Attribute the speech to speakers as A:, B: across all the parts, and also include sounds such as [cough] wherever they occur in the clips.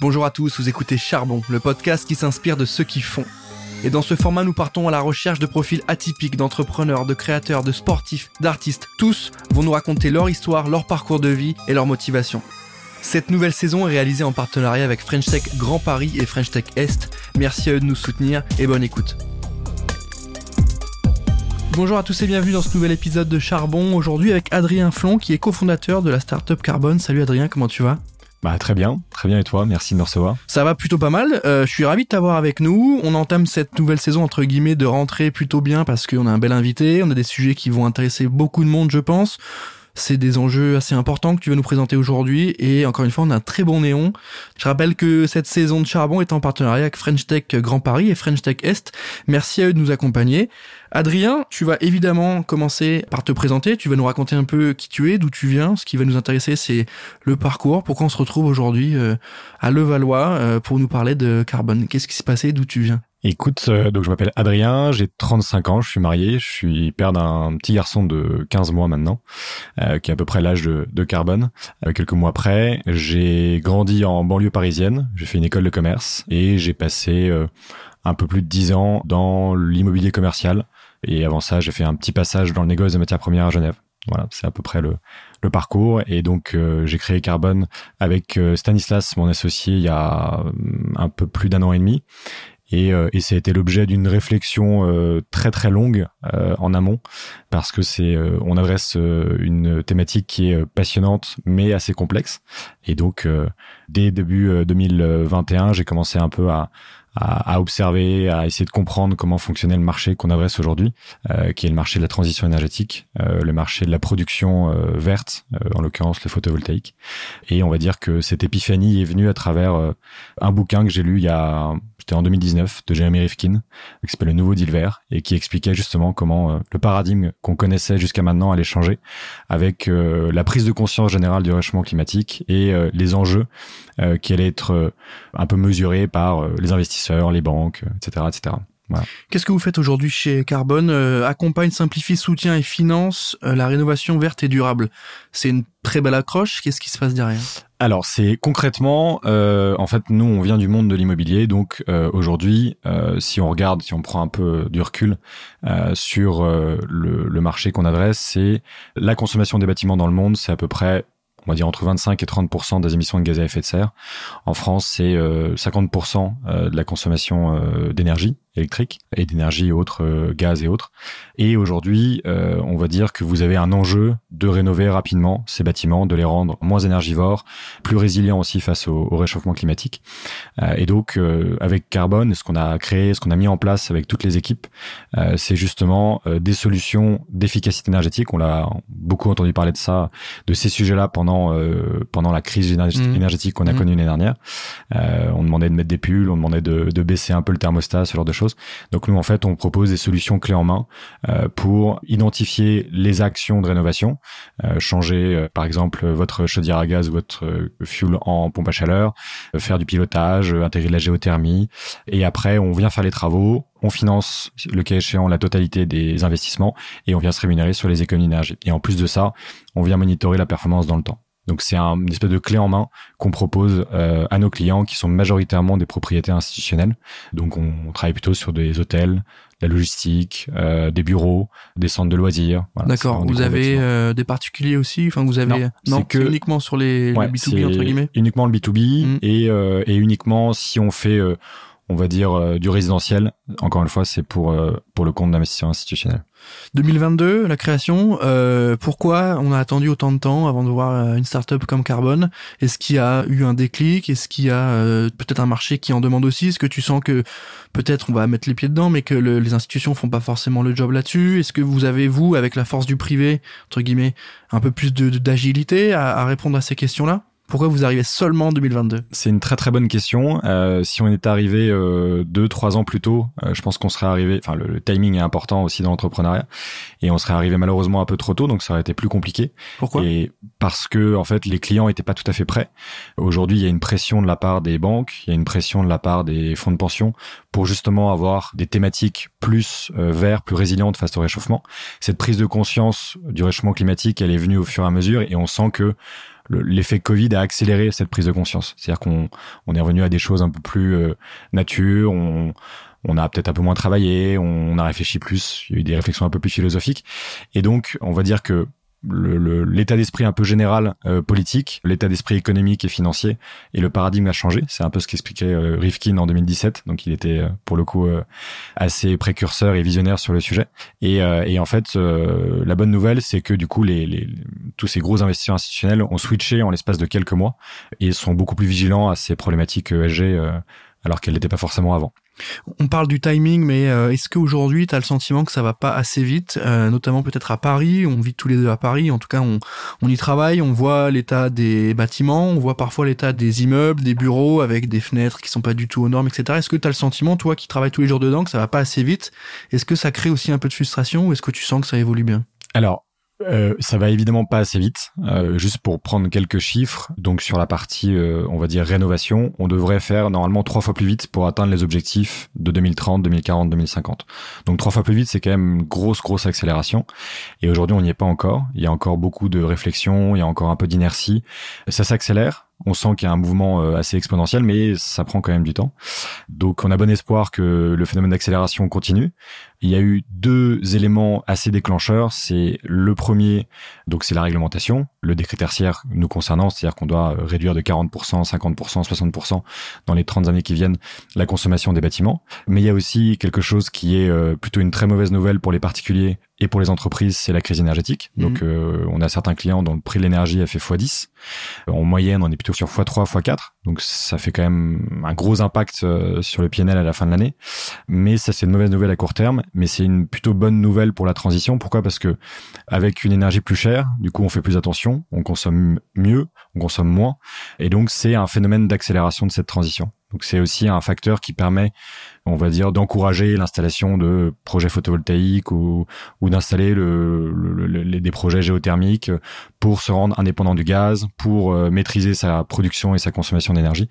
A: Bonjour à tous, vous écoutez Charbon, le podcast qui s'inspire de ceux qui font. Et dans ce format, nous partons à la recherche de profils atypiques d'entrepreneurs, de créateurs, de sportifs, d'artistes. Tous vont nous raconter leur histoire, leur parcours de vie et leur motivation. Cette nouvelle saison est réalisée en partenariat avec French Tech Grand Paris et French Tech Est. Merci à eux de nous soutenir et bonne écoute. Bonjour à tous et bienvenue dans ce nouvel épisode de Charbon. Aujourd'hui avec Adrien Flon qui est cofondateur de la startup Carbone. Salut Adrien, comment tu vas?
B: Bah très bien, très bien et toi, merci de me recevoir.
A: Ça va plutôt pas mal, euh, je suis ravi de t'avoir avec nous. On entame cette nouvelle saison entre guillemets de rentrée plutôt bien parce qu'on a un bel invité, on a des sujets qui vont intéresser beaucoup de monde je pense. C'est des enjeux assez importants que tu vas nous présenter aujourd'hui et encore une fois on a un très bon néon. Je rappelle que cette saison de Charbon est en partenariat avec French Tech Grand Paris et French Tech Est. Merci à eux de nous accompagner. Adrien, tu vas évidemment commencer par te présenter, tu vas nous raconter un peu qui tu es, d'où tu viens. Ce qui va nous intéresser, c'est le parcours, pourquoi on se retrouve aujourd'hui euh, à Levallois euh, pour nous parler de carbone? Qu'est-ce qui s'est passé, d'où tu viens?
B: Écoute, euh, donc je m'appelle Adrien, j'ai 35 ans, je suis marié, je suis père d'un petit garçon de 15 mois maintenant, qui est à peu près l'âge de, de Carbone. quelques mois après, j'ai grandi en banlieue parisienne, j'ai fait une école de commerce et j'ai passé un peu plus de 10 ans dans l'immobilier commercial. Et avant ça, j'ai fait un petit passage dans le négoce de matières premières à Genève. Voilà, c'est à peu près le, le parcours. Et donc, euh, j'ai créé Carbone avec euh, Stanislas, mon associé, il y a euh, un peu plus d'un an et demi. Et, et ça a été l'objet d'une réflexion très très longue en amont parce que c'est on adresse une thématique qui est passionnante mais assez complexe et donc dès début 2021 j'ai commencé un peu à, à, observer, à essayer de comprendre comment fonctionnait le marché qu'on adresse aujourd'hui, euh, qui est le marché de la transition énergétique, euh, le marché de la production euh, verte, en l'occurrence le photovoltaïque. Et on va dire que cette épiphanie est venue à travers un bouquin que j'ai lu il y a c'était en 2019 de Jeremy Rifkin, qui s'appelle Le Nouveau Deal Vert et qui expliquait justement comment le paradigme qu'on connaissait jusqu'à maintenant allait changer avec la prise de conscience générale du réchauffement climatique et les enjeux qui allaient être un peu mesurés par les investisseurs les banques, etc., etc.
A: Qu'est-ce que vous faites aujourd'hui chez Carbone euh, Accompagne, simplifie, soutient et finance euh, la rénovation verte et durable. C'est une très belle accroche. Qu'est-ce qui se passe derrière?
B: Alors c'est concrètement, euh, en fait, nous on vient du monde de l'immobilier, donc aujourd'hui, si on regarde, si on prend un peu du recul sur le, le marché qu'on adresse, c'est la consommation des bâtiments dans le monde, c'est à peu près on va dire entre 25 et 30% des émissions de gaz à effet de serre. En France, c'est 50% de la consommation d'énergie électrique et d'énergie autres, euh, gaz et autres. Et aujourd'hui, euh, on va dire que vous avez un enjeu de rénover rapidement ces bâtiments, de les rendre moins énergivores, plus résilients aussi face au, réchauffement climatique. Euh, et donc, avec Carbone, ce qu'on a créé, ce qu'on a mis en place avec toutes les équipes, c'est justement des solutions d'efficacité énergétique. On l'a beaucoup entendu parler de ça, de ces sujets-là pendant pendant la crise mmh. énergétique qu'on a mmh. connue l'année dernière. on demandait de mettre des pulls, on demandait de, de baisser un peu le thermostat, ce genre de Donc nous, en fait, on propose des solutions clés en main euh, pour identifier les actions de rénovation, euh, changer, euh, par exemple, votre chaudière à gaz ou votre fuel en pompe à chaleur, faire du pilotage, intégrer de la géothermie, et après, on vient faire les travaux, on finance le cas échéant la totalité des investissements et on vient se rémunérer sur les économies d'énergie. Et en plus de ça, on vient monitorer la performance dans le temps. Donc c'est un, une espèce de clé en main qu'on propose euh, à nos clients qui sont majoritairement des propriétés institutionnelles. Donc on, travaille plutôt sur des hôtels, la logistique, euh, des bureaux, des centres de loisirs.
A: D'accord. Vous avez euh, des particuliers aussi? Enfin, vous avez
B: non,
A: que uniquement sur les, B2B entre guillemets?
B: Uniquement le B2B mm. et, et uniquement si on fait on va dire euh, du résidentiel. Encore une fois, c'est pour euh, pour le compte d'investisseurs institutionnels.
A: 2022, la création. Euh, pourquoi on a attendu autant de temps avant de voir une startup comme Carbone? Est-ce qu'il y a eu un déclic? Est-ce qu'il y a peut-être un marché qui en demande aussi? Est-ce que tu sens que peut-être on va mettre les pieds dedans, mais que les institutions font pas forcément le job là-dessus? Est-ce que vous avez vous, avec la force du privé entre guillemets, un peu plus de d'agilité à, à répondre à ces questions-là? Pourquoi vous arrivez seulement en 2022
B: C'est une très très bonne question. Euh, si on était arrivé euh, deux trois ans plus tôt, euh, je pense qu'on serait arrivé. Enfin, le, timing est important aussi dans l'entrepreneuriat, et on serait arrivé malheureusement un peu trop tôt, donc ça aurait été plus compliqué.
A: Pourquoi?
B: Et parce que en fait, les clients étaient pas tout à fait prêts. Aujourd'hui, il y a une pression de la part des banques, il y a une pression de la part des fonds de pension pour justement avoir des thématiques plus euh, verts, plus résilientes face au réchauffement. Cette prise de conscience du réchauffement climatique, elle est venue au fur et à mesure, et on sent que l'effet Covid a accéléré cette prise de conscience. C'est-à-dire qu'on on est revenu à des choses un peu plus euh, nature, on, on a peut-être un peu moins travaillé, on a réfléchi plus, il y a eu des réflexions un peu plus philosophiques. Et donc, on va dire que l'état d'esprit un peu général euh, politique, l'état d'esprit économique et financier et le paradigme a changé. C'est un peu ce qu'expliquait euh, Rifkin en 2017. Donc il était euh, pour le coup assez précurseur et visionnaire sur le sujet. Et, et en fait, la bonne nouvelle, c'est que du coup, les, les, tous ces gros investisseurs institutionnels ont switché en l'espace de quelques mois et sont beaucoup plus vigilants à ces problématiques ESG alors qu'elles n'étaient pas forcément avant.
A: On parle du timing, mais euh, est-ce qu'aujourd'hui, tu as le sentiment que ça va pas assez vite, euh, notamment peut-être à Paris, on vit tous les deux à Paris, en tout cas on, on y travaille, on voit l'état des bâtiments, on voit parfois l'état des immeubles, des bureaux avec des fenêtres qui sont pas du tout aux normes, etc. Est-ce que tu as le sentiment, toi qui travailles tous les jours dedans, que ça va pas assez vite? Est-ce que ça crée aussi un peu de frustration ou est-ce que tu sens que ça évolue bien?
B: Alors, euh, ça va évidemment pas assez vite. Euh, juste pour prendre quelques chiffres, donc sur la partie, euh, on va dire rénovation, on devrait faire normalement trois fois plus vite pour atteindre les objectifs de 2030, 2040, 2050. Donc trois fois plus vite, c'est quand même une grosse grosse accélération. Et aujourd'hui, on n'y est pas encore. Il y a encore beaucoup de réflexion, il y a encore un peu d'inertie. Ça s'accélère. On sent qu'il y a un mouvement euh, assez exponentiel, mais ça prend quand même du temps. Donc on a bon espoir que le phénomène d'accélération continue. Il y a eu deux éléments assez déclencheurs. C'est le premier, donc c'est la réglementation, le décret tertiaire nous concernant, c'est-à-dire qu'on doit réduire de 40%, 50%, 60% dans les 30 années qui viennent la consommation des bâtiments. Mais il y a aussi quelque chose qui est euh, plutôt une très mauvaise nouvelle pour les particuliers et pour les entreprises, c'est la crise énergétique. Mhm. Donc, euh, on a certains clients dont le prix de l'énergie a fait x10. En moyenne, on est plutôt sur x3, x4. Donc, ça fait quand même un gros impact euh, sur le PNL à la fin de l'année. Mais ça, c'est une mauvaise nouvelle à court terme. Mais c'est une plutôt bonne nouvelle pour la transition. Pourquoi? Parce que avec une énergie plus chère, du coup, on fait plus attention, on consomme mieux, on consomme moins. Et donc, c'est un phénomène d'accélération de cette transition. Donc c'est aussi un facteur qui permet, on va dire, d'encourager l'installation de projets photovoltaïques ou, ou d'installer le, des projets géothermiques pour se rendre indépendant du gaz, pour euh, maîtriser sa production et sa consommation d'énergie.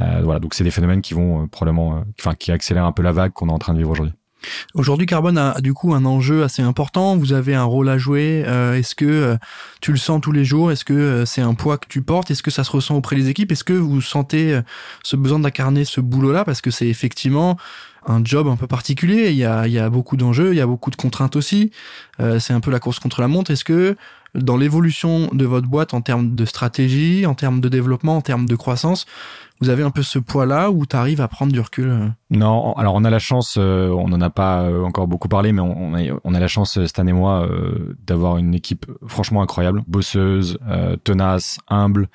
B: Euh, voilà, donc c'est des phénomènes qui vont euh, probablement, enfin, qui accélèrent un peu la vague qu'on est en train de vivre aujourd'hui.
A: Aujourd'hui, Carbone a du coup un enjeu assez important. Vous avez un rôle à jouer. Euh, est-ce que euh, tu le sens tous les jours? Est-ce que euh, c'est un poids que tu portes? Est-ce que ça se ressent auprès des équipes? Est-ce que vous sentez ce besoin d'incarner ce boulot-là? Parce que c'est effectivement un job un peu particulier. Il y a, il y a beaucoup d'enjeux, il y a beaucoup de contraintes aussi. c'est un peu la course contre la montre. Est-ce que dans l'évolution de votre boîte en termes de stratégie, en termes de développement, en termes de croissance, vous avez un peu ce poids-là où tu arrives à prendre du recul euh?
B: Non, alors on a la chance, euh, on n'en a pas euh, encore beaucoup parlé, mais on, a, on a la chance cette année moi d'avoir une équipe franchement incroyable, bosseuse, tenace, humble,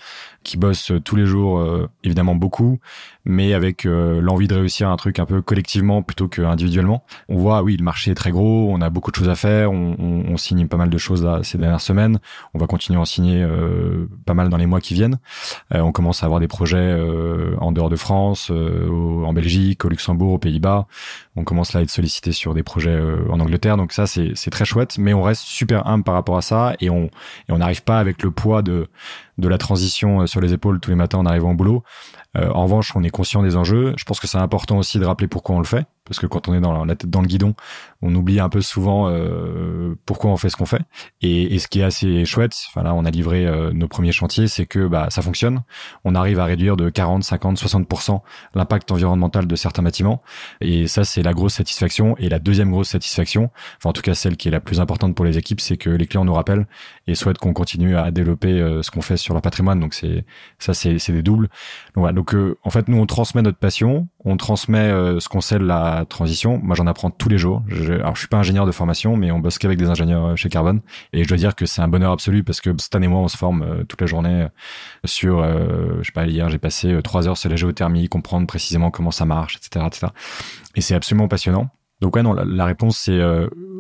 B: qui bosse tous les jours évidemment beaucoup, mais avec l'envie de réussir un truc un peu collectivement plutôt qu'individuellement. On voit, oui, le marché est très gros, on a beaucoup de choses à faire, on, on, signe pas mal de choses là ces dernières semaines, on va continuer à en signer pas mal dans les mois qui viennent. on commence à avoir des projets euh, en dehors de France, euh, en Belgique, au Luxembourg, aux Pays-Bas. On commence là à être sollicité sur des projets euh, en Angleterre. Donc ça, c'est très chouette, mais on reste super humble par rapport à ça et on n'arrive pas avec le poids de de la transition sur les épaules tous les matins en arrivant au boulot. en revanche, on est conscient des enjeux. Je pense que c'est important aussi de rappeler pourquoi on le fait parce que quand on est dans la tête dans le guidon, on oublie un peu souvent euh, pourquoi on fait ce qu'on fait. Et, ce qui est assez chouette, enfin là on a livré euh, nos premiers chantiers, c'est que bah ça fonctionne. On arrive à réduire de 40, 50, 60% l'impact environnemental de certains bâtiments. Et ça c'est la grosse satisfaction. Et la deuxième grosse satisfaction, enfin en tout cas celle qui est la plus importante pour les équipes, c'est que les clients nous rappellent et souhaitent qu'on continue à développer euh, ce qu'on fait sur leur patrimoine. Donc c'est ça c'est des doubles. Donc, voilà. Donc en fait nous on transmet notre passion, on transmet ce qu'on sait de la transition. Moi j'en apprends tous les jours. Je, alors je suis pas ingénieur de formation, mais on bosse qu'avec des ingénieurs euh, chez Carbone. Et je dois dire que c'est un bonheur absolu parce que cette année moi on se forme euh, toute la journée euh, sur, je sais pas, hier j'ai passé trois heures sur la géothermie, comprendre précisément comment ça marche, etc., etc. Et c'est absolument passionnant. Donc ouais non, la, réponse c'est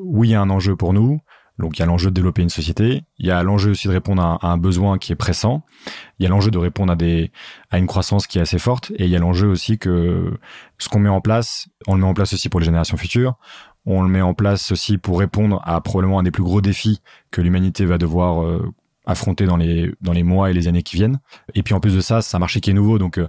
B: oui il y a un enjeu pour nous. Donc il y a l'enjeu de développer une société, il y a l'enjeu aussi de répondre à, un besoin qui est pressant, il y a l'enjeu de répondre à des à une croissance qui est assez forte. Et il y a l'enjeu aussi que ce qu'on met en place, on le met en place aussi pour les générations futures. On le met en place aussi pour répondre à probablement un des plus gros défis que l'humanité va devoir euh, affronter dans les dans les mois et les années qui viennent. Et puis en plus de ça, c'est un marché qui est nouveau, donc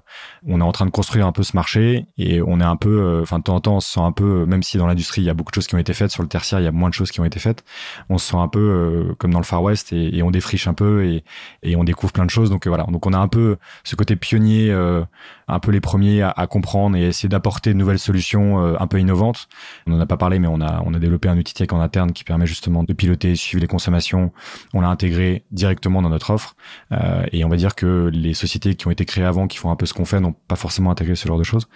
B: on est en train de construire un peu ce marché et on est un peu, enfin de temps en temps, on se sent un peu, même si dans l'industrie il y a beaucoup de choses qui ont été faites, sur le tertiaire il y a moins de choses qui ont été faites, on se sent un peu comme dans le Far West et, et, on défriche un peu et, et on découvre plein de choses. Donc voilà, donc on a un peu ce côté pionnier, un peu les premiers à, à comprendre et essayer d'apporter de nouvelles solutions un peu innovantes. On en a pas parlé, mais on a on a développé un outil tech en interne qui permet justement de piloter, suivre les consommations. On l'a intégré directement dans notre offre. Euh, et on va dire que les sociétés qui ont été créées avant, qui font un peu ce qu'on fait, n'ont pas forcément intégré ce genre de choses.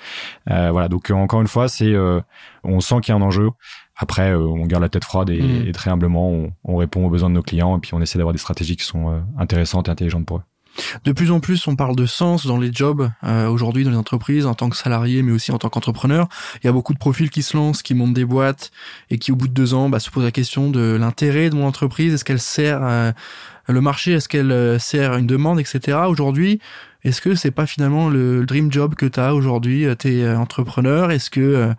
B: Euh, voilà. Donc encore une fois, c'est euh, on sent qu'il y a un enjeu. Après, on garde la tête froide et, mmh. très humblement, on, on, répond aux besoins de nos clients et puis on essaie d'avoir des stratégies qui sont intéressantes et intelligentes pour eux.
A: De plus en plus, on parle de sens dans les jobs euh, aujourd'hui dans les entreprises en tant que salarié, mais aussi en tant qu'entrepreneur. Il y a beaucoup de profils qui se lancent, qui montent des boîtes et qui, au bout de deux ans, bah, se posent la question de l'intérêt de mon entreprise. Est-ce qu'elle sert euh, le marché Est-ce qu'elle euh, sert une demande, etc. Aujourd'hui, est-ce que c'est pas finalement le dream job que tu as aujourd'hui euh, Tu es euh, entrepreneur? Est-ce que euh,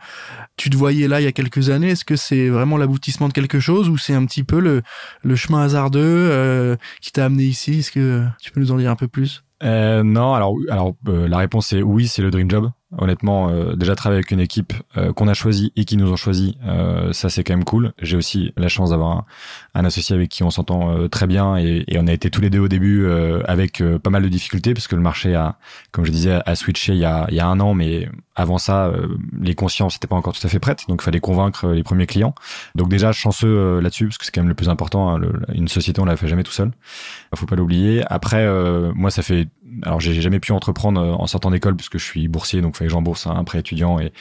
A: tu te voyais là il y a quelques années? Est-ce que c'est vraiment l'aboutissement de quelque chose ou c'est un petit peu le, le chemin hasardeux qui t'a amené ici? Est-ce que tu peux nous en dire un peu plus?
B: Euh, Non, alors, alors la réponse est oui, c'est le dream job. Honnêtement, euh, déjà travailler avec une équipe euh, qu'on a choisie et qui nous ont choisi, euh, ça c'est quand même cool. J'ai aussi la chance d'avoir un, associé avec qui on s'entend très bien et, et, on a été tous les deux au début avec pas mal de difficultés parce que le marché a, comme je disais, a switché il y a, il y a un an, mais avant ça, les consciences n'étaient pas encore tout à fait prêtes, donc il fallait convaincre les premiers clients. Donc déjà chanceux là-dessus parce que c'est quand même le plus important. Hein, une société on la fait jamais tout seul, faut pas l'oublier. Après, moi ça fait, alors j'ai jamais pu entreprendre en sortant d'école puisque je suis boursier, donc fallait que j'embourse un prêt étudiant et,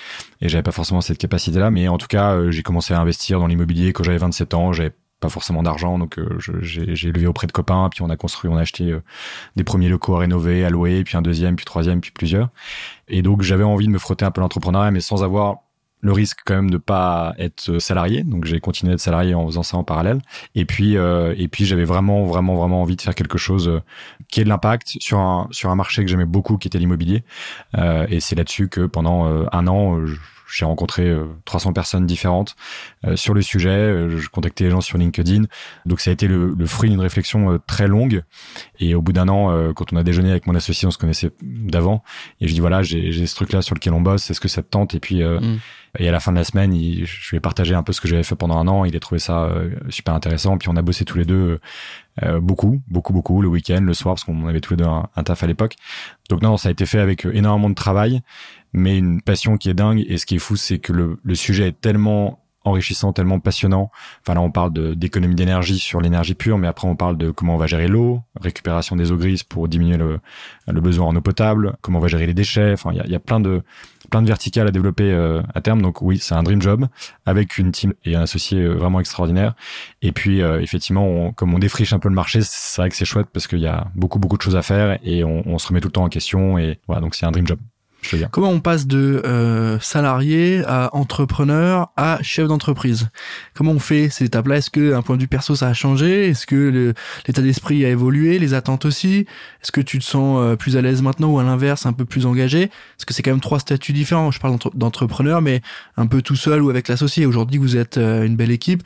B: et j'avais pas forcément cette capacité là. Mais en tout cas, euh, j'ai commencé à investir dans l'immobilier quand j'avais 27 ans. J'avais pas forcément d'argent, donc euh, j'ai levé auprès de copains, puis on a construit, on a acheté euh, des premiers locaux à rénover, à louer, puis un deuxième, puis troisième, puis plusieurs. Et donc j'avais envie de me frotter un peu l'entrepreneuriat, mais sans avoir le risque quand même de pas être salarié. Donc j'ai continué d'être salarié en faisant ça en parallèle. Et puis euh, et puis j'avais vraiment vraiment vraiment envie de faire quelque chose euh, qui ait de l'impact sur un sur un marché que j'aimais beaucoup qui était l'immobilier. Euh, et c'est là-dessus que pendant un an j'ai rencontré 300 personnes différentes sur le sujet. je contactais les gens sur LinkedIn. Donc ça a été le, le fruit d'une réflexion très longue. Et au bout d'un an, quand on a déjeuné avec mon associé, on se connaissait d'avant. Et je dis voilà, j'ai ce truc-là sur lequel on bosse. Est-ce que ça te tente? Et puis mmh. Et à la fin de la semaine, je lui ai partagé un peu ce que j'avais fait pendant un an. Il a trouvé ça euh, super intéressant. Puis on a bossé tous les deux euh, beaucoup, beaucoup, beaucoup, le week-end, le soir, parce qu'on avait tous les deux un, taf à l'époque. Donc non, ça a été fait avec euh, énormément de travail, mais une passion qui est dingue. Et ce qui est fou, c'est que le, le sujet est tellement enrichissant, tellement passionnant. Enfin là, on parle d'économie d'énergie sur l'énergie pure, mais après on parle de comment on va gérer l'eau, récupération des eaux grises pour diminuer le, le besoin en eau potable, comment on va gérer les déchets. Enfin, il y a, y a, plein de plein de verticales à développer euh, à terme. Donc oui, c'est un dream job avec une team et un associé euh, vraiment extraordinaire. Et puis euh, effectivement, comme on défriche un peu le marché, c'est vrai que c'est chouette parce qu'il y a beaucoup beaucoup de choses à faire et on, on se remet tout le temps en question. Et voilà, donc c'est un dream job.
A: Comment on passe de euh, salarié à entrepreneur à chef d'entreprise? Comment on fait ces étapes-là? Est-ce que un point de vue perso ça a changé? Est-ce que l'état d'esprit a évolué? Les attentes aussi? Est-ce que tu te sens euh, plus à l'aise maintenant ou à l'inverse un peu plus engagé? Parce que c'est quand même trois statuts différents. Je parle d'entrepreneur, mais un peu tout seul ou avec l'associé. Aujourd'hui, vous êtes euh, une belle équipe.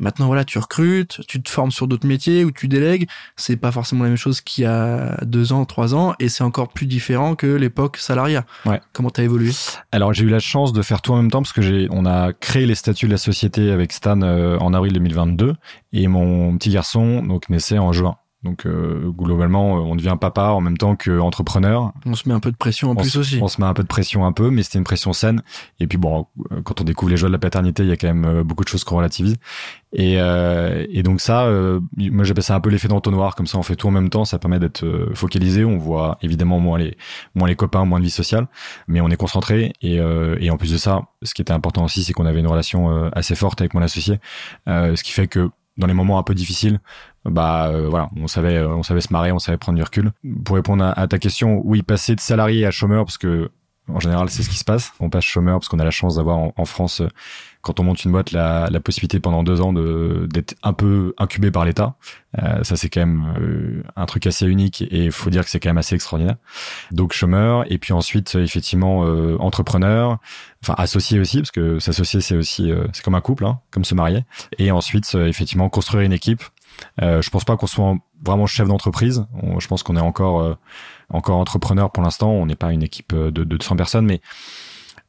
A: Maintenant, voilà, tu recrutes, tu te formes sur d'autres métiers ou tu délègues. C'est pas forcément la même chose qu'il y a deux ans, trois ans, et c'est encore plus différent que l'époque salariat.
B: Ouais.
A: Comment t'as évolué?
B: Alors, j'ai eu la chance de faire tout en même temps parce que j'ai, on a créé les statuts de la société avec Stan euh, en avril 2022 et mon petit garçon donc naissait en juin. Donc euh, globalement, euh, on devient papa en même temps qu'entrepreneur.
A: On se met un peu de pression en plus aussi.
B: On se met un peu de pression un peu, mais c'était une pression saine. Et puis bon, euh, quand on découvre les joies de la paternité, il y a quand même beaucoup de choses qu'on relativise. Et, et donc ça, moi j'appelle ça un peu l'effet d'entonnoir. Comme ça, on fait tout en même temps. Ça permet d'être focalisé. On voit évidemment moins les moins les copains, moins de vie sociale, mais on est concentré. Et, et en plus de ça, ce qui était important aussi, c'est qu'on avait une relation assez forte avec mon associé, ce qui fait que dans les moments un peu difficiles, bah euh, voilà, on savait, euh, on savait se marrer, on savait prendre du recul. Pour répondre à, ta question, oui, passer de salarié à chômeur, parce que en général, c'est ce qui se passe. On passe chômeur parce qu'on a la chance d'avoir en, France, quand on monte une boîte, la, la possibilité pendant deux ans d'être un peu incubé par l'État. Euh, ça, c'est quand même un truc assez unique et il faut dire que c'est quand même assez extraordinaire. Donc chômeur et puis ensuite effectivement entrepreneur, enfin associé aussi parce que s'associer c'est aussi c'est comme un couple, hein, comme se marier. Et ensuite effectivement construire une équipe euh, je pense pas qu'on soit vraiment chef d'entreprise. Je pense qu'on est encore encore entrepreneur pour l'instant. On n'est pas une équipe de, de 200 personnes, mais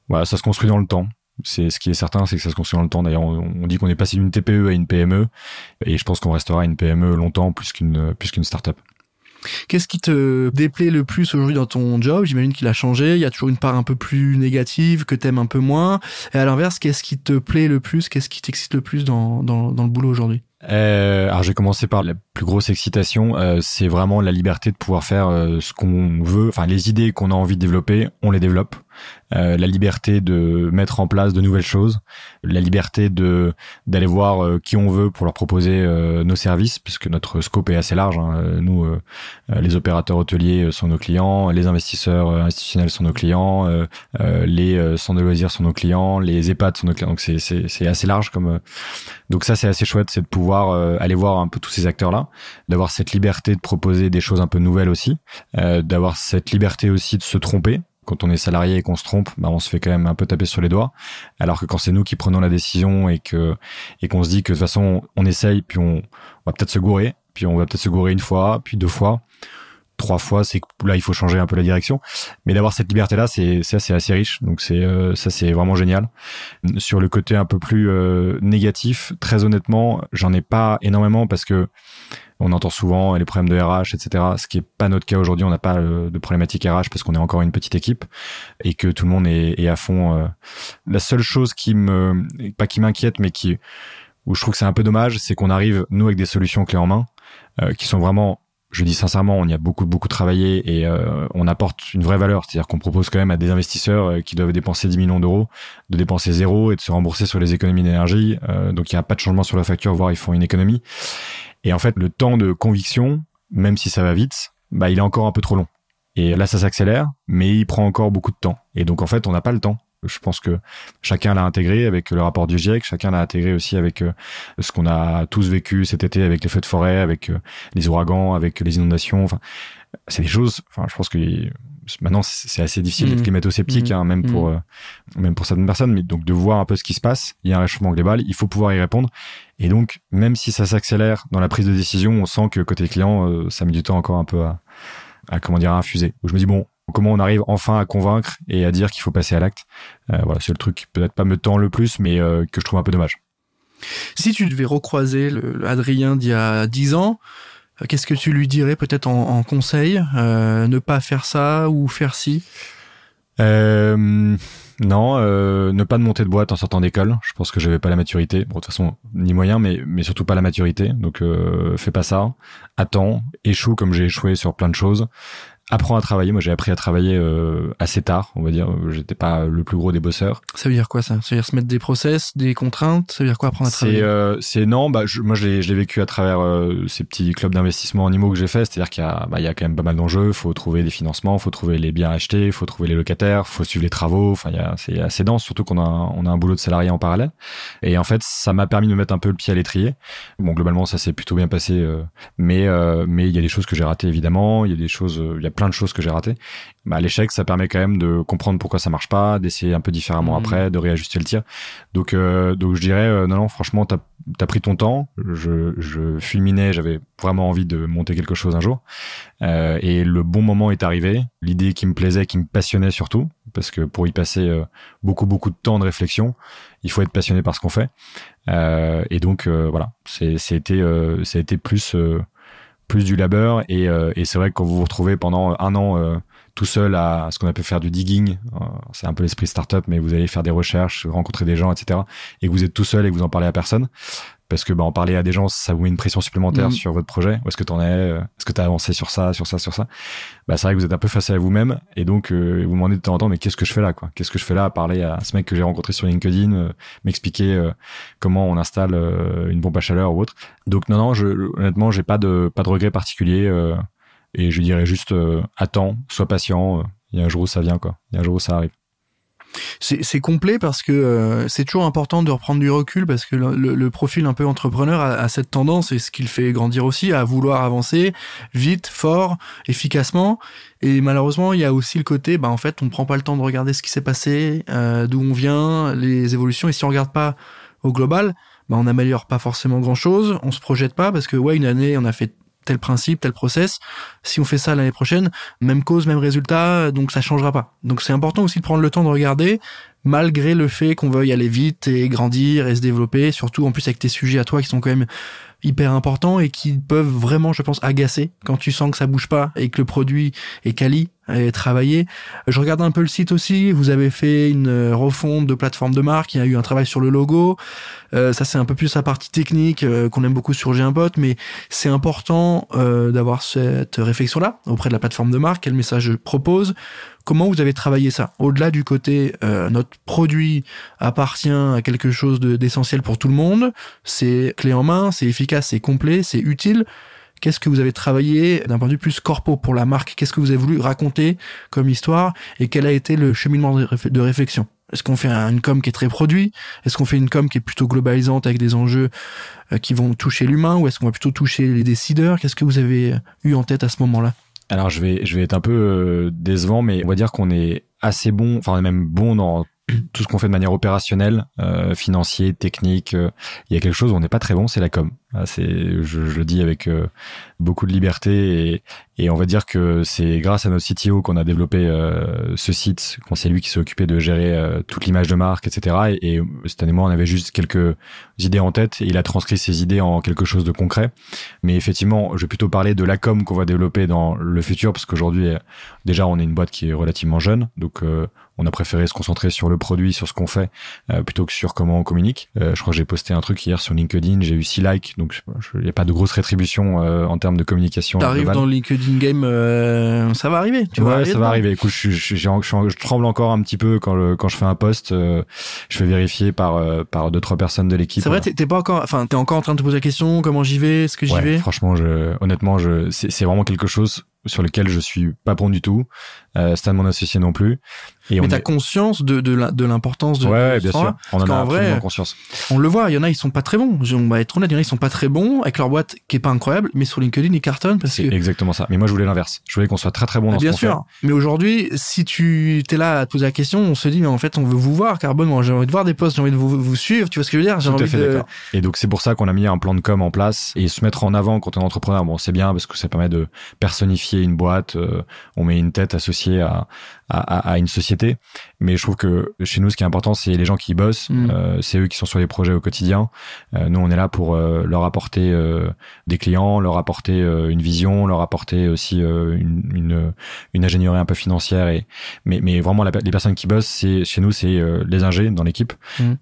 B: voilà, ça se construit dans le temps. C'est ce qui est certain, c'est que ça se construit dans le temps. D'ailleurs, on, dit qu'on est passé d'une TPE à une PME, et je pense qu'on restera une PME longtemps plus qu'une plus qu'une startup.
A: Qu'est-ce qui te déplaît le plus aujourd'hui dans ton job? J'imagine qu'il a changé. Il y a toujours une part un peu plus négative que t'aimes un peu moins. Et à l'inverse, qu'est-ce qui te plaît le plus? Qu'est-ce qui t'excite le plus dans, dans le boulot aujourd'hui?
B: Euh, alors, je vais commencer par la plus grosse excitation. Euh, c'est vraiment la liberté de pouvoir faire euh, ce qu'on veut. Enfin, les idées qu'on a envie de développer, on les développe. Euh, la liberté de mettre en place de nouvelles choses, la liberté de d'aller voir euh, qui on veut pour leur proposer euh, nos services, puisque notre scope est assez large. Hein. Nous, les opérateurs hôteliers sont nos clients, les investisseurs institutionnels sont nos clients, les centres de loisirs sont nos clients, les EHPAD sont nos clients. Donc c'est c'est c'est assez large comme. Donc ça c'est assez chouette, c'est de pouvoir aller voir un peu tous ces acteurs là, d'avoir cette liberté de proposer des choses un peu nouvelles aussi, d'avoir cette liberté aussi de se tromper quand on est salarié et qu'on se trompe, bah on se fait quand même un peu taper sur les doigts. Alors que quand c'est nous qui prenons la décision et qu'on se dit que de toute façon on essaye, puis on, va peut-être se gourer, puis on va peut-être se gourer une fois, puis deux fois, trois fois, c'est là il faut changer un peu la direction. Mais d'avoir cette liberté là, c'est ça c'est assez riche. Donc c'est euh, ça c'est vraiment génial. Sur le côté un peu plus euh, négatif, très honnêtement, j'en ai pas énormément parce que on entend souvent les problèmes de RH, etc. Ce qui est pas notre cas aujourd'hui. On n'a pas euh, de problématique RH parce qu'on est encore une petite équipe et que tout le monde est, à fond. Euh. La seule chose qui me, pas qui m'inquiète, mais qui où je trouve que c'est un peu dommage, c'est qu'on arrive nous avec des solutions clés en main euh, qui sont vraiment je dis sincèrement, on y a beaucoup beaucoup travaillé et on apporte une vraie valeur. C'est-à-dire qu'on propose quand même à des investisseurs qui doivent dépenser 10 millions d'euros de dépenser zéro et de se rembourser sur les économies d'énergie. donc il n'y a pas de changement sur la facture, voire ils font une économie. Et en fait, le temps de conviction, même si ça va vite, bah, il est encore un peu trop long. Et là, ça s'accélère, mais il prend encore beaucoup de temps. Et donc, en fait, on n'a pas le temps. Je pense que chacun l'a intégré avec le rapport du GIEC, chacun l'a intégré aussi avec euh, ce qu'on a tous vécu cet été avec les feux de forêt, avec euh, les ouragans, avec les inondations. Enfin, c'est des choses. Enfin, je pense que maintenant c'est assez difficile d'être mmh. climato-sceptique, mmh. hein, même pour mmh. euh, même pour certaines personnes. Mais donc de voir un peu ce qui se passe, il y a un réchauffement global, il faut pouvoir y répondre. Et donc même si ça s'accélère dans la prise de décision, on sent que côté client, euh, ça met du temps encore un peu à, à comment dire à infuser. Où je me dis bon, comment on arrive enfin à convaincre et à dire qu'il faut passer à l'acte. Euh, voilà, c'est le truc qui peut-être pas me tend le plus, mais que je trouve un peu dommage.
A: Si tu devais recroiser le, Adrien d'il y a dix ans, euh, qu'est-ce que tu lui dirais peut-être en, conseil euh, Ne pas faire ça ou faire ci?
B: Euh, Non, ne pas de monter de boîte en sortant d'école. Je pense que j'avais pas la maturité. Bon, de toute façon, ni moyen, mais, mais surtout pas la maturité. Donc, fais pas ça. Attends, échoue comme j'ai échoué sur plein de choses apprends à travailler. Moi, j'ai appris à travailler euh, assez tard, on va dire. J'étais pas le plus gros des bosseurs.
A: Ça veut dire quoi ça? Ça veut dire se mettre des process, des contraintes? Ça veut dire quoi apprendre à travailler?
B: C'est euh, c'est non. Bah je, moi, je l'ai vécu à travers euh, ces petits clubs d'investissement en IMO que j'ai fait. C'est-à-dire qu'il y a bah, il y a quand même pas mal d'enjeux. Faut trouver des financements, faut trouver les biens achetés, faut trouver les locataires, faut suivre les travaux. Enfin, il y a c'est assez dense, surtout qu'on a on a un boulot de salarié en parallèle. Et en fait, ça m'a permis de me mettre un peu le pied à l'étrier. Bon, globalement, ça s'est plutôt bien passé. Euh, mais mais il y a des choses que j'ai ratées évidemment. Il y a des choses, il y a plein de choses que j'ai ratées. Bah, l'échec, ça permet quand même de comprendre pourquoi ça marche pas, d'essayer un peu différemment mmh. après, de réajuster le tir. Donc, euh, donc je dirais, euh, non, non, franchement, t'as as pris ton temps. Je, je fulminais, j'avais vraiment envie de monter quelque chose un jour. Euh, et le bon moment est arrivé. L'idée qui me plaisait, qui me passionnait surtout, parce que pour y passer beaucoup, beaucoup de temps de réflexion, il faut être passionné par ce qu'on fait. Et donc, voilà, c'était, ça a été plus plus du labeur et, euh, et c'est vrai que quand vous vous retrouvez pendant un an euh, tout seul à ce qu'on appelle faire du digging, euh, c'est un peu l'esprit startup, mais vous allez faire des recherches, rencontrer des gens, etc. Et que vous êtes tout seul et que vous en parlez à personne, parce que bah, en parler à des gens, ça vous met une pression supplémentaire mm. sur votre projet. Où est-ce que tu en es euh, Est-ce que tu as avancé sur ça, sur ça, sur ça? Bah c'est vrai que vous êtes un peu face à vous-même et donc euh, vous vous demandez de temps en temps mais qu'est-ce que je fais là quoi? Qu'est-ce que je fais là à parler à ce mec que j'ai rencontré sur LinkedIn, euh, m'expliquer comment on installe une pompe à chaleur ou autre? Donc non non, je, honnêtement, j'ai pas de pas de regret particulier et je dirais juste attends, sois patient, il y a un jour où ça vient quoi. Il y a un jour où ça arrive
A: c'est complet parce que euh, c'est toujours important de reprendre du recul parce que le, profil un peu entrepreneur a, cette tendance et ce qu'il fait grandir aussi à vouloir avancer vite, fort, efficacement. Et malheureusement, il y a aussi le côté, bah en fait, on prend pas le temps de regarder ce qui s'est passé, euh, d'où on vient, les évolutions. Et si on regarde pas au global, bah on n'améliore pas forcément grand chose. On se projette pas parce que ouais, une année, on a fait tel principe, tel process. Si on fait ça l'année prochaine, même cause, même résultat, donc ça changera pas. Donc c'est important aussi de prendre le temps de regarder, malgré le fait qu'on veuille aller vite et grandir et se développer, surtout en plus avec tes sujets à toi qui sont quand même hyper importants et qui peuvent vraiment, je pense, agacer quand tu sens que ça bouge pas et que le produit est quali et travaillé. Je regarde un peu le site aussi. Vous avez fait une euh, refonte de plateforme de marque. Il y a eu un travail sur le logo. Euh, ça, c'est un peu plus la partie technique euh, qu'on aime beaucoup sur G1bot, mais c'est important euh, d'avoir cette réflexion-là auprès de la plateforme de marque. Quel message je propose? Comment vous avez travaillé ça? Au-delà du côté, notre produit appartient à quelque chose d'essentiel pour tout le monde. C'est clé en main, c'est efficace, c'est complet, c'est utile. Qu'est-ce que vous avez travaillé d'un point de vue plus corpo pour la marque? Qu'est-ce que vous avez voulu raconter comme histoire? Et quel a été le cheminement de réflexion? Est-ce qu'on fait une com qui est très produit? Est-ce qu'on fait une com qui est plutôt globalisante avec des enjeux euh, qui vont toucher l'humain Ou est-ce qu'on va plutôt toucher les décideurs? Qu'est-ce que vous avez eu en tête à ce moment-là?
B: Alors je vais je vais être un peu euh, décevant, mais on va dire qu'on est assez bon, enfin même bon dans tout ce qu'on fait de manière opérationnelle, euh, financier, technique. Euh, il y a quelque chose où on n'est pas très bon, c'est la com. Ah, c'est, je, je, le dis avec euh, beaucoup de liberté et, et, on va dire que c'est grâce à notre CTO qu'on a développé euh, ce site, qu'on c'est lui qui s'est occupé de gérer euh, toute l'image de marque, etc. Et, et cette année, moi, on avait juste quelques idées en tête et il a transcrit ces idées en quelque chose de concret. Mais effectivement, je vais plutôt parler de la com qu'on va développer dans le futur parce qu'aujourd'hui, déjà, on est une boîte qui est relativement jeune, donc on a préféré se concentrer sur le produit, sur ce qu'on fait, plutôt que sur comment on communique. je crois que j'ai posté un truc hier sur LinkedIn, j'ai eu 6 likes donc il n'y a pas de grosse rétribution euh, en termes de communication.
A: T'arrives dans le LinkedIn game, euh, ça va arriver.
B: Tu ouais, ça va arriver. Écoute, je, je, je, je, tremble encore un petit peu quand, le, quand je fais un post. Euh, je fais vérifier par par deux trois personnes de l'équipe.
A: C'est vrai, t'es pas encore, enfin t'es encore en train de te poser la question, comment j'y vais, est-ce que j'y vais?
B: Franchement, je, honnêtement, je, c'est vraiment quelque chose sur lequel je suis pas bon du tout. Euh, Stan, mon associé non plus.
A: Et mais t'as conscience de, de l'importance de,
B: ouais, bien sûr. On en a vrai, conscience.
A: On le voit, il y en a, ils sont pas très bons. On va être honnête, il y en a, ils sont pas très bons avec leur boîte qui est pas incroyable, mais sur LinkedIn, ils cartonnent parce que.
B: exactement ça. Mais moi, je voulais l'inverse. Je voulais qu'on soit très très bon dans
A: bien
B: ce
A: sûr. Mais aujourd'hui, si tu t'es là à te poser la question, on se dit, mais en fait, on veut vous voir, Carbone. Moi, j'ai envie de voir des posts, j'ai envie de vous, vous suivre. Tu vois ce que je veux dire? J'ai envie
B: fait
A: de...
B: Et donc, c'est pour ça qu'on a mis un plan de com en place et se mettre en avant quand on est entrepreneur. Bon, c'est bien parce que ça permet de personnifier une boîte. Euh, on met une tête associée à, à, à, une société. Mais je trouve que chez nous, ce qui est important, c'est les gens qui bossent. Mm. Euh, c'est eux qui sont sur les projets au quotidien. Euh, nous, on est là pour euh, leur apporter euh, des clients, leur apporter une vision, leur apporter aussi une, une, une, ingénierie un peu financière. Et mais, mais vraiment, les personnes qui bossent, c'est chez nous, c'est les ingés dans l'équipe. Mm.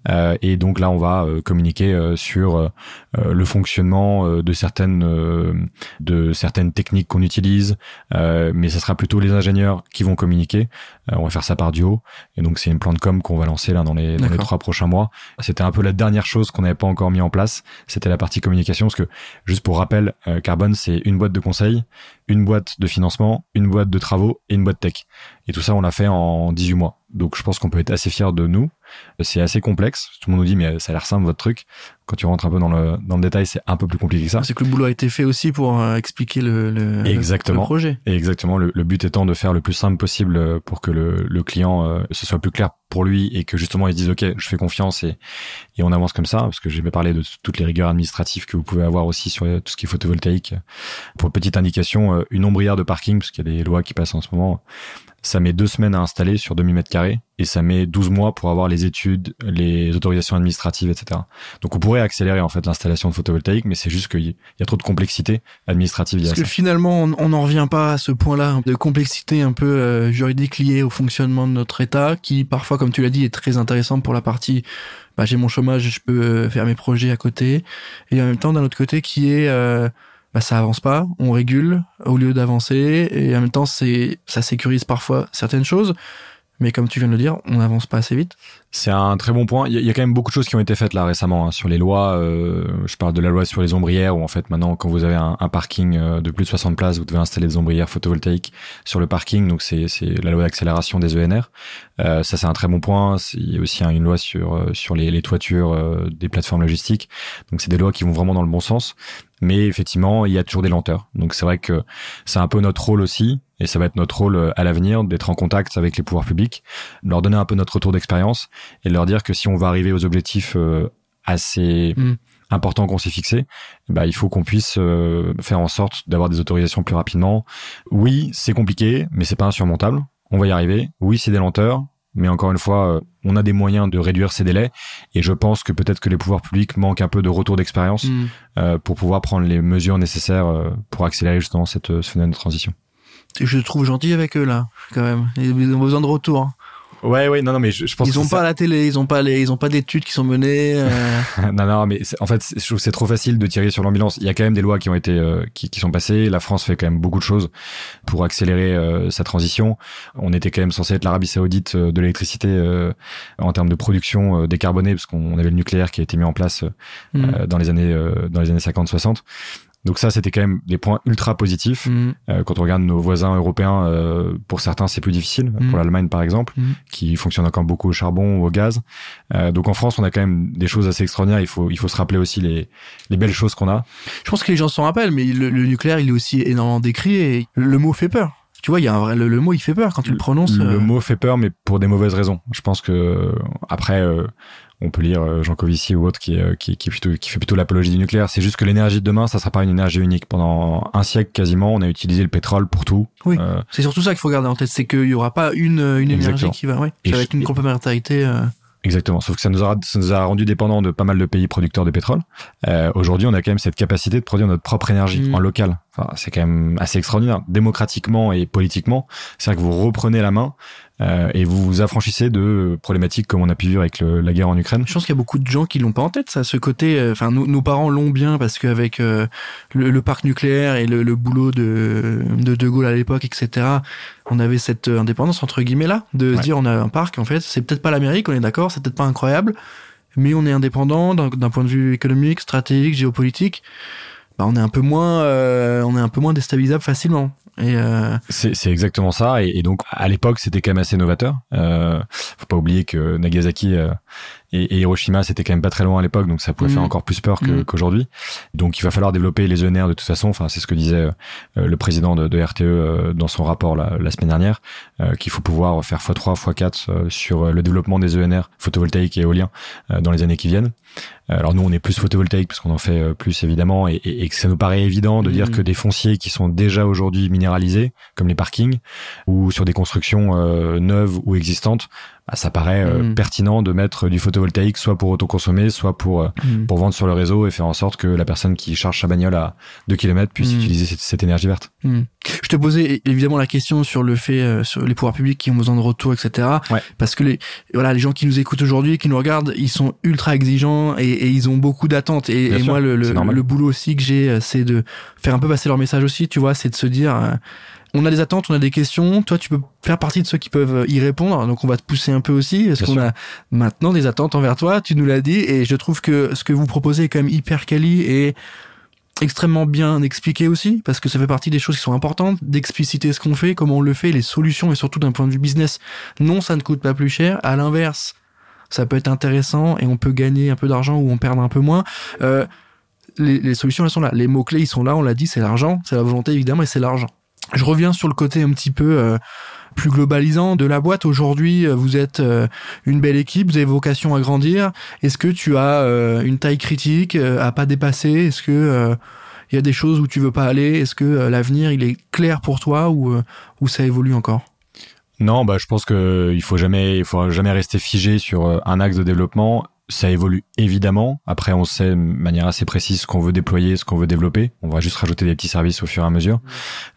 B: et donc là, on va communiquer sur le fonctionnement de certaines de certaines techniques qu'on utilise. mais ce sera plutôt les ingénieurs qui vont communiquer. Euh, on va faire ça par duo. Et donc c'est une plan de com qu'on va lancer là dans les, dans les trois prochains mois. C'était un peu la dernière chose qu'on n'avait pas encore mis en place. C'était la partie communication parce que juste pour rappel, euh, Carbone c'est une boîte de conseil, une boîte de financement, une boîte de travaux et une boîte tech. Et tout ça on l'a fait en 18 mois. Donc je pense qu'on peut être assez fier de nous. C'est assez complexe. Tout le monde nous dit mais ça a l'air simple votre truc. Quand tu rentres un peu dans le dans le détail, c'est un peu plus compliqué que ça.
A: C'est que le boulot a été fait aussi pour euh, expliquer le, le,
B: exactement.
A: le projet.
B: Et exactement. Le, le, but étant de faire le plus simple possible euh, pour que le, le client euh, ce soit plus clair pour lui et que justement il dise ok je fais confiance et, et on avance comme ça parce que j'ai parlé de toutes les rigueurs administratives que vous pouvez avoir aussi sur tout ce qui est photovoltaïque. Pour petite indication, une ombrière de parking parce qu'il y a des lois qui passent en ce moment ça met deux semaines à installer sur 2000 mètres carrés et ça met 12 mois pour avoir les études, les autorisations administratives, etc. Donc on pourrait accélérer en fait l'installation de photovoltaïque, mais c'est juste qu'il y a trop de complexité administrative.
A: Parce que finalement, on n'en revient pas à ce point-là de complexité un peu euh, juridique liée au fonctionnement de notre État, qui parfois, comme tu l'as dit, est très intéressant pour la partie bah, j'ai mon chômage, je peux euh, faire mes projets à côté, et en même temps d'un autre côté qui est euh, bah, ça avance pas, on régule au lieu d'avancer, et en même temps, c'est, ça sécurise parfois certaines choses, mais comme tu viens de le dire, on n'avance pas assez vite.
B: C'est un très bon point. Il y, a, quand même beaucoup de choses qui ont été faites là récemment hein, sur les lois. Euh, je parle de la loi sur les ombrières où en fait maintenant quand vous avez un, parking euh, de plus de 60 places, vous devez installer des ombrières photovoltaïques sur le parking. Donc c'est la loi d'accélération des ENR. Euh, ça c'est un très bon point. Il y a aussi une loi sur euh, sur les, les toitures euh, des plateformes logistiques. Donc c'est des lois qui vont vraiment dans le bon sens. Mais effectivement, il y a toujours des lenteurs. Donc c'est vrai que c'est un peu notre rôle aussi, et ça va être notre rôle à l'avenir d'être en contact avec les pouvoirs publics, leur donner un peu notre retour d'expérience et leur dire que si on va arriver aux objectifs euh, assez mm. importants qu'on s'est fixés, bah, il faut qu'on puisse faire en sorte d'avoir des autorisations plus rapidement. Oui, c'est compliqué, mais c'est pas insurmontable. On va y arriver. Oui, c'est des lenteurs, mais encore une fois, euh, on a des moyens de réduire ces délais. Et je pense que peut-être que les pouvoirs publics manquent un peu de retour d'expérience mm. euh, pour pouvoir prendre les mesures nécessaires euh, pour accélérer justement cette, ce phénomène de transition.
A: Je te trouve gentil avec eux là, quand même. Ils ont besoin de retour.
B: Ouais, ouais, non, non, mais je, je pense
A: ils ont pas la télé, ils ont pas les, ils ont pas d'études qui sont menées. Euh... [laughs]
B: non, non, mais en fait, je trouve c'est trop facile de tirer sur l'ambulance. Il y a quand même des lois qui ont été, euh, qui, qui, sont passées. La France fait quand même beaucoup de choses pour accélérer euh, sa transition. On était quand même censé être l'Arabie Saoudite euh, de l'électricité en termes de production décarbonée, parce qu'on avait le nucléaire qui a été mis en place mmh. dans les années, dans les années 50-60. Donc ça, c'était quand même des points ultra positifs. Mm. Euh, quand on regarde nos voisins européens, euh, pour certains, c'est plus difficile. Mm. Pour l'Allemagne, par exemple, mm. qui fonctionne encore beaucoup au charbon ou au gaz. Euh, donc en France, on a quand même des choses assez extraordinaires. Il faut, il faut se rappeler aussi les, les belles choses qu'on a.
A: Je pense que les gens s'en rappellent, mais le, nucléaire, il est aussi énormément décrit et le mot fait peur. Tu vois, il y a un vrai, le, mot il fait peur quand tu le, prononces.
B: Le, mot fait peur, mais pour des mauvaises raisons. Je pense que après, on peut lire euh, Jean Covici ou autre qui, euh, qui, qui, plutôt, qui fait plutôt l'apologie du nucléaire. C'est juste que l'énergie de demain, ça sera pas une énergie unique. Pendant un siècle quasiment, on a utilisé le pétrole pour tout.
A: Oui. Euh, c'est surtout ça qu'il faut garder en tête, c'est qu'il y aura pas une, une énergie qui va, oui, avec une complémentarité.
B: Exactement. Sauf que ça nous, aura, ça nous a rendu dépendants de pas mal de pays producteurs de pétrole. Euh, Aujourd'hui, on a quand même cette capacité de produire notre propre énergie mm. en local. Enfin, c'est quand même assez extraordinaire, démocratiquement et politiquement. C'est-à-dire que vous reprenez la main euh, et vous vous affranchissez de problématiques comme on a pu vivre avec la guerre en Ukraine.
A: Je pense qu'il y a beaucoup de gens qui l'ont pas en tête, ça, ce côté. Euh, enfin, nos parents l'ont bien parce qu'avec euh, le, parc nucléaire et le, boulot de, de De Gaulle à l'époque, etc., on avait cette indépendance entre guillemets là, de se dire on a un parc. En fait, c'est peut-être pas l'Amérique, on est d'accord, c'est peut-être pas incroyable, mais on est indépendant d'un point de vue économique, stratégique, géopolitique. Bah, on est un peu moins, on est un peu moins déstabilisable facilement. Et
B: euh... c'est exactement ça. Et, et donc à l'époque, c'était quand même assez novateur. Euh, faut pas oublier que Nagasaki euh, et, Hiroshima, c'était quand même pas très loin à l'époque, donc ça pouvait faire mm. encore plus peur
A: mm.
B: qu'aujourd'hui. donc il va falloir développer les ENR de toute façon. Enfin, c'est ce que disait euh, le président de, de RTE euh, dans son rapport la, la semaine dernière, qu'il faut pouvoir faire x3, x4 sur le développement des ENR photovoltaïques et éoliens dans les années qui viennent. Alors nous, on est plus photovoltaïque parce qu'on en fait plus évidemment, et, et, que ça nous paraît évident de dire mm. que des fonciers qui sont déjà aujourd'hui minéralisés, comme les parkings, ou sur des constructions neuves ou existantes, bah, ça paraît euh, mm. pertinent de mettre du photovoltaïque soit pour autoconsommer, soit pour euh, mm. pour vendre sur le réseau et faire en sorte que la personne qui charge sa bagnole à 2 km puisse utiliser cette, énergie verte.
A: Je te posais évidemment la question sur le fait euh, sur les pouvoirs publics qui ont besoin de retour, etc. Parce que les voilà les gens qui nous écoutent aujourd'hui, qui nous regardent, ils sont ultra exigeants et, et ils ont beaucoup d'attentes. Et, et moi le, le, le, boulot aussi que j'ai, c'est de faire un peu passer leur message aussi. Tu vois, c'est de se dire on a des attentes, on a des questions. Toi, tu peux faire partie de ceux qui peuvent y répondre. Donc, on va te pousser un peu aussi parce qu'on a maintenant des attentes envers toi? Tu nous l'as dit et je trouve que ce que vous proposez est quand même hyper quali et extrêmement bien expliqué aussi parce que ça fait partie des choses qui sont importantes d'expliciter ce qu'on fait, comment on le fait, les solutions et surtout d'un point de vue business. Non, ça ne coûte pas plus cher. À l'inverse, ça peut être intéressant et on peut gagner un peu d'argent ou on perd un peu moins. Euh, les, les, solutions elles sont là. Les mots clés ils sont là. On l'a dit, c'est l'argent, c'est la volonté évidemment et c'est l'argent. Je reviens sur le côté un petit peu euh, plus globalisant de la boîte. Aujourd'hui, euh, vous êtes euh, une belle équipe, vous avez vocation à grandir. Est-ce que tu as une taille critique à pas dépasser? Est-ce que il y a des choses où tu veux pas aller? Est-ce que l'avenir il est clair pour toi ou ou ça évolue encore?
B: Non, bah je pense que il faut jamais, il faut jamais rester figé sur un axe de développement ça évolue évidemment. Après, on sait de manière assez précise ce qu'on veut déployer, ce qu'on veut développer. On va juste rajouter des petits services au fur et à mesure.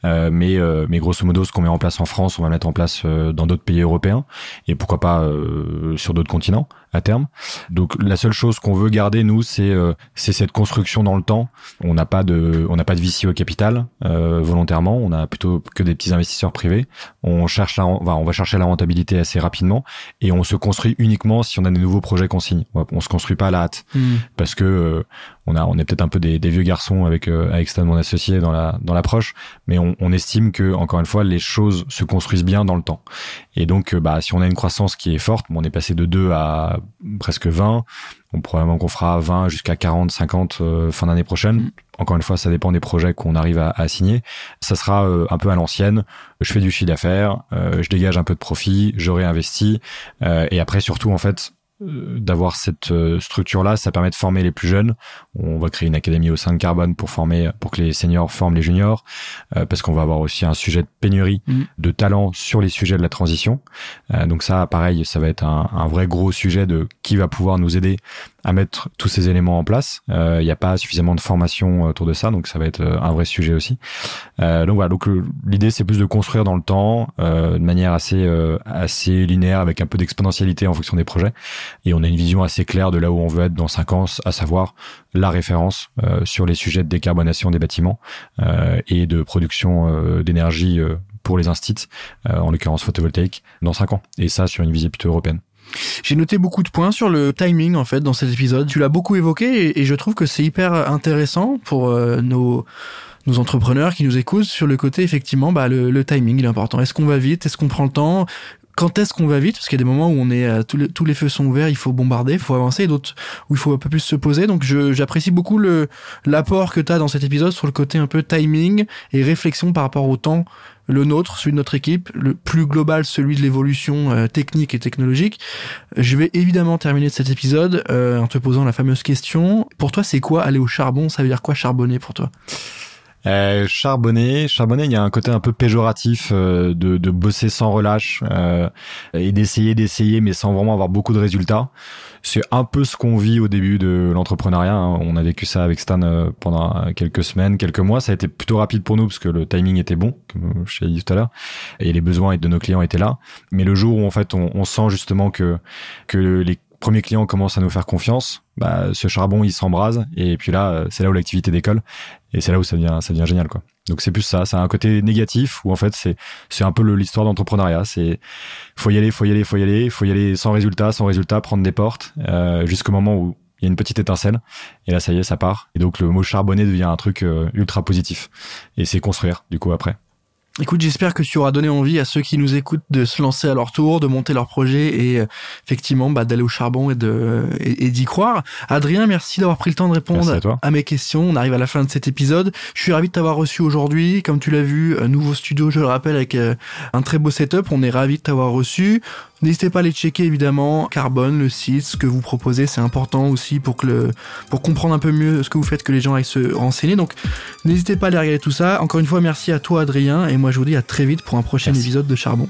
B: Euh, mais, euh, mais grosso modo, ce qu'on met en place en France, on va mettre en place euh, dans d'autres pays européens et pourquoi pas euh, sur d'autres continents à terme. Donc la seule chose qu'on veut garder nous, c'est euh, c'est cette construction dans le temps. On n'a pas de on n'a pas de VC au capital euh, volontairement. On a plutôt que des petits investisseurs privés. On cherche la, va, on va chercher la rentabilité assez rapidement et on se construit uniquement si on a des nouveaux projets qu'on signe. On se construit pas à la hâte hmm. parce que euh, on a on est peut-être un peu des, des, vieux garçons avec euh, avec Stan mon associé dans la dans l'approche, mais on, on, estime que encore une fois les choses se construisent bien dans le temps. Et donc bah si on a une croissance qui est forte, on est passé de 2 à presque 20. On probablement qu'on fera 20 jusqu'à 40, 50 euh, fin d'année prochaine. Mm. Encore une fois, ça dépend des projets qu'on arrive à, à, signer. Ça sera euh, un peu à l'ancienne. Je fais du chiffre d'affaires, euh, je dégage un peu de profit, je réinvestis. et après, surtout, en fait, d'avoir cette euh, structure-là, ça permet de former les plus jeunes. On va créer une académie au sein de Carbone pour former, pour que les seniors forment les juniors, euh, parce qu'on va avoir aussi un sujet de pénurie mmh. de talents sur les sujets de la transition. donc ça, pareil, ça va être un, un, vrai gros sujet de qui va pouvoir nous aider à mettre tous ces éléments en place. Il n'y a pas suffisamment de formation autour de ça, donc ça va être un vrai sujet aussi. donc voilà, donc l'idée c'est plus de construire dans le temps, de manière assez assez linéaire avec un peu d'exponentialité en fonction des projets. Et on a une vision assez claire de là où on veut être dans cinq ans, à savoir la référence euh, sur les sujets de décarbonation des bâtiments euh, et de production euh, d'énergie pour les instits, en l'occurrence photovoltaïque, dans cinq ans. Et ça sur une visée plutôt européenne.
A: J'ai noté beaucoup de points sur le timing en fait dans cet épisode. Tu l'as beaucoup évoqué et, je trouve que c'est hyper intéressant pour nos nos entrepreneurs qui nous écoutent sur le côté effectivement bah le, le timing il est important. Est-ce qu'on va vite? Est-ce qu'on prend le temps? Quand est-ce qu'on va vite Parce qu'il y a des moments où on est euh, tous, les, feux sont ouverts, il faut bombarder, il faut avancer, et d'autres où il faut un peu plus se poser. Donc j'apprécie beaucoup le l'apport que tu as dans cet épisode sur le côté un peu timing et réflexion par rapport au temps le nôtre, celui de notre équipe, le plus global, celui de l'évolution euh, technique et technologique. Je vais évidemment terminer cet épisode euh, en te posant la fameuse question. Pour toi, c'est quoi aller au charbon? Ça veut dire quoi charbonner pour toi?
B: Euh, charbonner, charbonner, il y a un côté un peu péjoratif euh, de, de, bosser sans relâche euh, et d'essayer, d'essayer, mais sans vraiment avoir beaucoup de résultats. C'est un peu ce qu'on vit au début de l'entrepreneuriat. Hein. On a vécu ça avec Stan euh, pendant quelques semaines, quelques mois. Ça a été plutôt rapide pour nous parce que le timing était bon, comme je t'ai dit tout à l'heure, et les besoins de nos clients étaient là. Mais le jour où en fait on, on sent justement que que les premiers clients commencent à nous faire confiance, bah, ce charbon il s'embrase et puis là euh, c'est là où l'activité décolle et c'est là où ça devient ça devient génial quoi. Donc c'est plus ça, c'est un côté négatif où en fait c'est c'est un peu l'histoire d'entrepreneuriat, c'est faut y aller, faut y aller, faut y aller, faut y aller sans résultat, sans résultat, prendre des portes euh, jusqu'au moment où il y a une petite étincelle et là ça y est ça part et donc le mot charbonné devient un truc euh, ultra positif et c'est construire du coup après.
A: Écoute, j'espère que tu auras donné envie à ceux qui nous écoutent de se lancer à leur tour, de monter leur projet et euh, effectivement bah, d'aller au charbon et de et, d'y croire. Adrien, merci d'avoir pris le temps de répondre à, mes questions. On arrive à la fin de cet épisode. Je suis ravi de t'avoir reçu aujourd'hui. Comme tu l'as vu, un nouveau studio, je le rappelle, avec euh, un très beau setup. On est ravi de t'avoir reçu. N'hésitez pas à aller checker évidemment Carbone, le site, ce que vous proposez, c'est important aussi pour que le, pour comprendre un peu mieux ce que vous faites, que les gens aillent se renseigner. Donc n'hésitez pas à aller regarder tout ça. Encore une fois, merci à toi Adrien et moi je vous dis à très vite pour un prochain épisode de Charbon.